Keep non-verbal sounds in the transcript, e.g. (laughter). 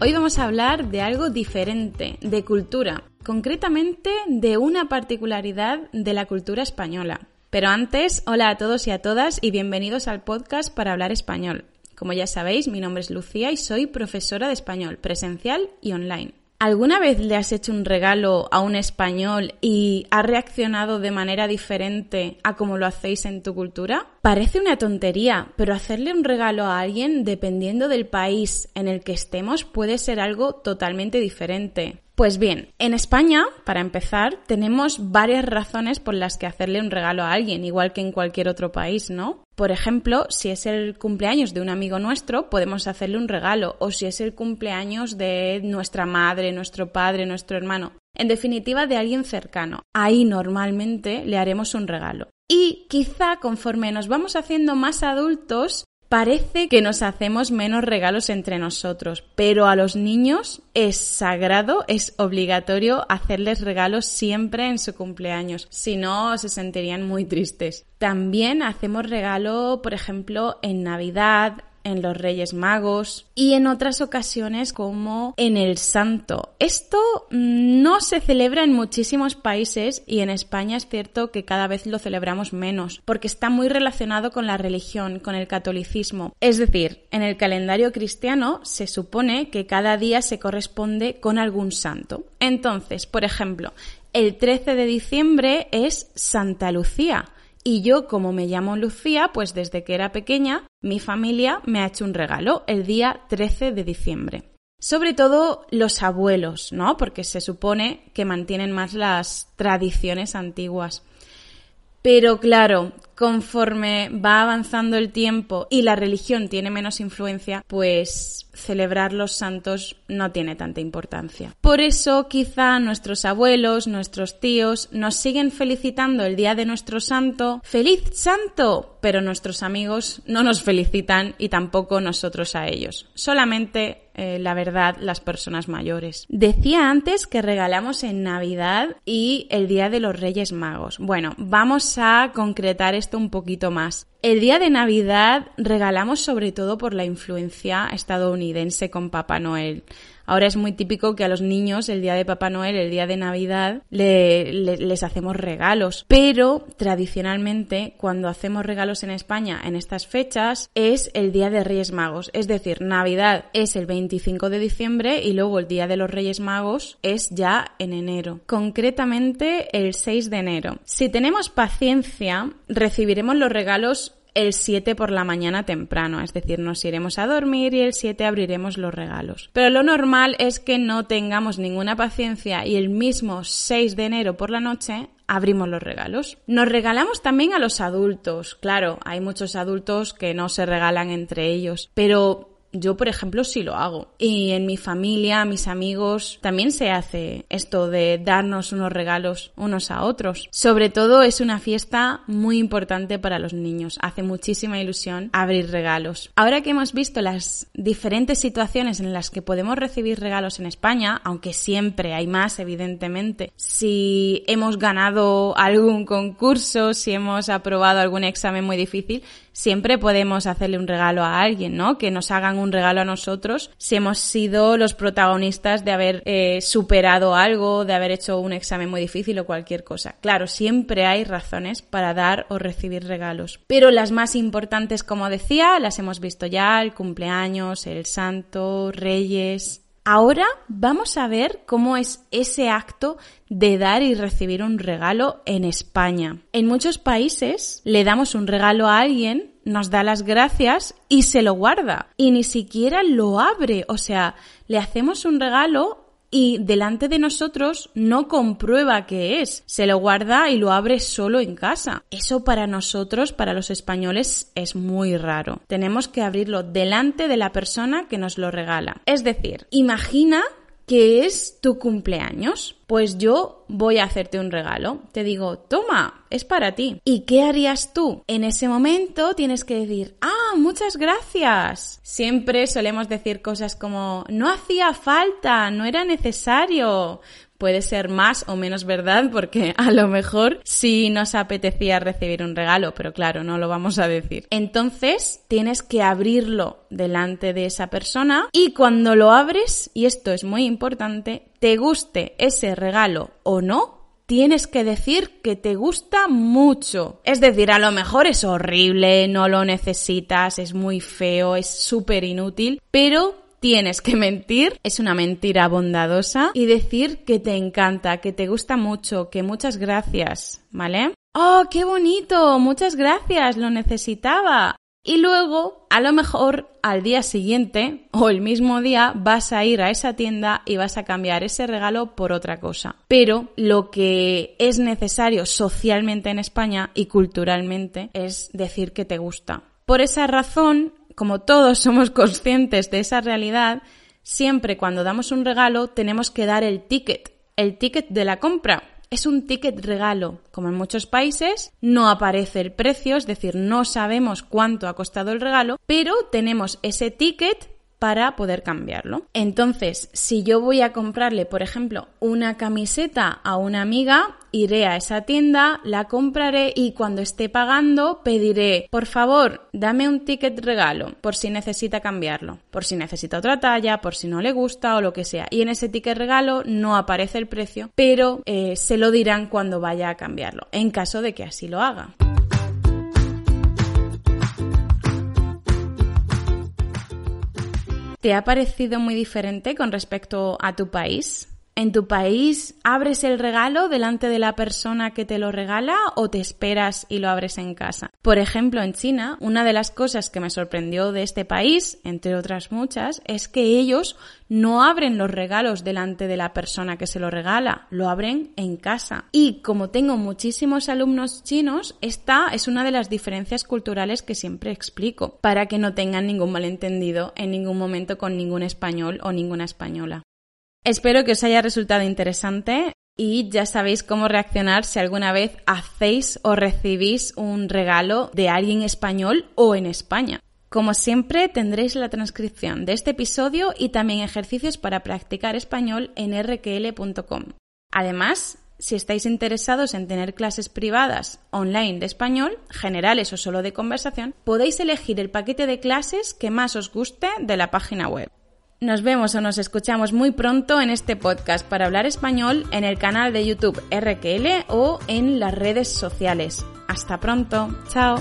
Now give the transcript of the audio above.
Hoy vamos a hablar de algo diferente, de cultura, concretamente de una particularidad de la cultura española. Pero antes, hola a todos y a todas y bienvenidos al podcast para hablar español. Como ya sabéis, mi nombre es Lucía y soy profesora de español, presencial y online. ¿Alguna vez le has hecho un regalo a un español y ha reaccionado de manera diferente a como lo hacéis en tu cultura? Parece una tontería, pero hacerle un regalo a alguien, dependiendo del país en el que estemos, puede ser algo totalmente diferente. Pues bien, en España, para empezar, tenemos varias razones por las que hacerle un regalo a alguien, igual que en cualquier otro país, ¿no? Por ejemplo, si es el cumpleaños de un amigo nuestro, podemos hacerle un regalo, o si es el cumpleaños de nuestra madre, nuestro padre, nuestro hermano. En definitiva, de alguien cercano. Ahí normalmente le haremos un regalo. Y quizá conforme nos vamos haciendo más adultos, Parece que nos hacemos menos regalos entre nosotros, pero a los niños es sagrado, es obligatorio hacerles regalos siempre en su cumpleaños, si no se sentirían muy tristes. También hacemos regalo, por ejemplo, en Navidad, en los Reyes Magos y en otras ocasiones como en el Santo. Esto no se celebra en muchísimos países y en España es cierto que cada vez lo celebramos menos porque está muy relacionado con la religión, con el catolicismo. Es decir, en el calendario cristiano se supone que cada día se corresponde con algún santo. Entonces, por ejemplo, el 13 de diciembre es Santa Lucía y yo, como me llamo Lucía, pues desde que era pequeña, mi familia me ha hecho un regalo el día 13 de diciembre. Sobre todo los abuelos, ¿no? Porque se supone que mantienen más las tradiciones antiguas. Pero claro, conforme va avanzando el tiempo y la religión tiene menos influencia, pues celebrar los santos no tiene tanta importancia. Por eso quizá nuestros abuelos, nuestros tíos nos siguen felicitando el día de nuestro santo, feliz santo, pero nuestros amigos no nos felicitan y tampoco nosotros a ellos. Solamente eh, la verdad, las personas mayores. Decía antes que regalamos en Navidad y el Día de los Reyes Magos. Bueno, vamos a concretar esto un poquito más. El día de Navidad regalamos sobre todo por la influencia estadounidense con Papá Noel. Ahora es muy típico que a los niños el día de Papá Noel, el día de Navidad, les hacemos regalos. Pero tradicionalmente, cuando hacemos regalos en España en estas fechas, es el día de Reyes Magos. Es decir, Navidad es el 25 de diciembre y luego el día de los Reyes Magos es ya en enero. Concretamente el 6 de enero. Si tenemos paciencia, recibiremos los regalos el 7 por la mañana temprano, es decir, nos iremos a dormir y el 7 abriremos los regalos. Pero lo normal es que no tengamos ninguna paciencia y el mismo 6 de enero por la noche abrimos los regalos. Nos regalamos también a los adultos. Claro, hay muchos adultos que no se regalan entre ellos, pero yo, por ejemplo, sí lo hago. Y en mi familia, mis amigos, también se hace esto de darnos unos regalos unos a otros. Sobre todo es una fiesta muy importante para los niños. Hace muchísima ilusión abrir regalos. Ahora que hemos visto las diferentes situaciones en las que podemos recibir regalos en España, aunque siempre hay más, evidentemente, si hemos ganado algún concurso, si hemos aprobado algún examen muy difícil, siempre podemos hacerle un regalo a alguien, ¿no? Que nos hagan un regalo a nosotros si hemos sido los protagonistas de haber eh, superado algo, de haber hecho un examen muy difícil o cualquier cosa. Claro, siempre hay razones para dar o recibir regalos. Pero las más importantes, como decía, las hemos visto ya, el cumpleaños, el santo, reyes, Ahora vamos a ver cómo es ese acto de dar y recibir un regalo en España. En muchos países le damos un regalo a alguien, nos da las gracias y se lo guarda. Y ni siquiera lo abre. O sea, le hacemos un regalo y delante de nosotros no comprueba qué es, se lo guarda y lo abre solo en casa. Eso para nosotros, para los españoles, es muy raro. Tenemos que abrirlo delante de la persona que nos lo regala. Es decir, imagina que es tu cumpleaños. Pues yo voy a hacerte un regalo. Te digo, toma, es para ti. ¿Y qué harías tú? En ese momento tienes que decir, ah, muchas gracias. Siempre solemos decir cosas como, no hacía falta, no era necesario. Puede ser más o menos verdad porque (laughs) a lo mejor sí nos apetecía recibir un regalo, pero claro, no lo vamos a decir. Entonces tienes que abrirlo delante de esa persona y cuando lo abres, y esto es muy importante, te guste ese regalo o no, tienes que decir que te gusta mucho. Es decir, a lo mejor es horrible, no lo necesitas, es muy feo, es súper inútil, pero tienes que mentir, es una mentira bondadosa, y decir que te encanta, que te gusta mucho, que muchas gracias, ¿vale? ¡Oh, qué bonito! Muchas gracias, lo necesitaba. Y luego, a lo mejor al día siguiente o el mismo día vas a ir a esa tienda y vas a cambiar ese regalo por otra cosa. Pero lo que es necesario socialmente en España y culturalmente es decir que te gusta. Por esa razón, como todos somos conscientes de esa realidad, siempre cuando damos un regalo tenemos que dar el ticket, el ticket de la compra es un ticket regalo. Como en muchos países, no aparece el precio, es decir, no sabemos cuánto ha costado el regalo, pero tenemos ese ticket para poder cambiarlo. Entonces, si yo voy a comprarle, por ejemplo, una camiseta a una amiga, iré a esa tienda, la compraré y cuando esté pagando pediré, por favor, dame un ticket regalo por si necesita cambiarlo, por si necesita otra talla, por si no le gusta o lo que sea. Y en ese ticket regalo no aparece el precio, pero eh, se lo dirán cuando vaya a cambiarlo, en caso de que así lo haga. ¿Te ha parecido muy diferente con respecto a tu país? ¿En tu país abres el regalo delante de la persona que te lo regala o te esperas y lo abres en casa? Por ejemplo, en China, una de las cosas que me sorprendió de este país, entre otras muchas, es que ellos no abren los regalos delante de la persona que se lo regala, lo abren en casa. Y como tengo muchísimos alumnos chinos, esta es una de las diferencias culturales que siempre explico, para que no tengan ningún malentendido en ningún momento con ningún español o ninguna española. Espero que os haya resultado interesante y ya sabéis cómo reaccionar si alguna vez hacéis o recibís un regalo de alguien español o en España. Como siempre, tendréis la transcripción de este episodio y también ejercicios para practicar español en rql.com. Además, si estáis interesados en tener clases privadas online de español, generales o solo de conversación, podéis elegir el paquete de clases que más os guste de la página web. Nos vemos o nos escuchamos muy pronto en este podcast para hablar español en el canal de YouTube RQL o en las redes sociales. Hasta pronto. Chao.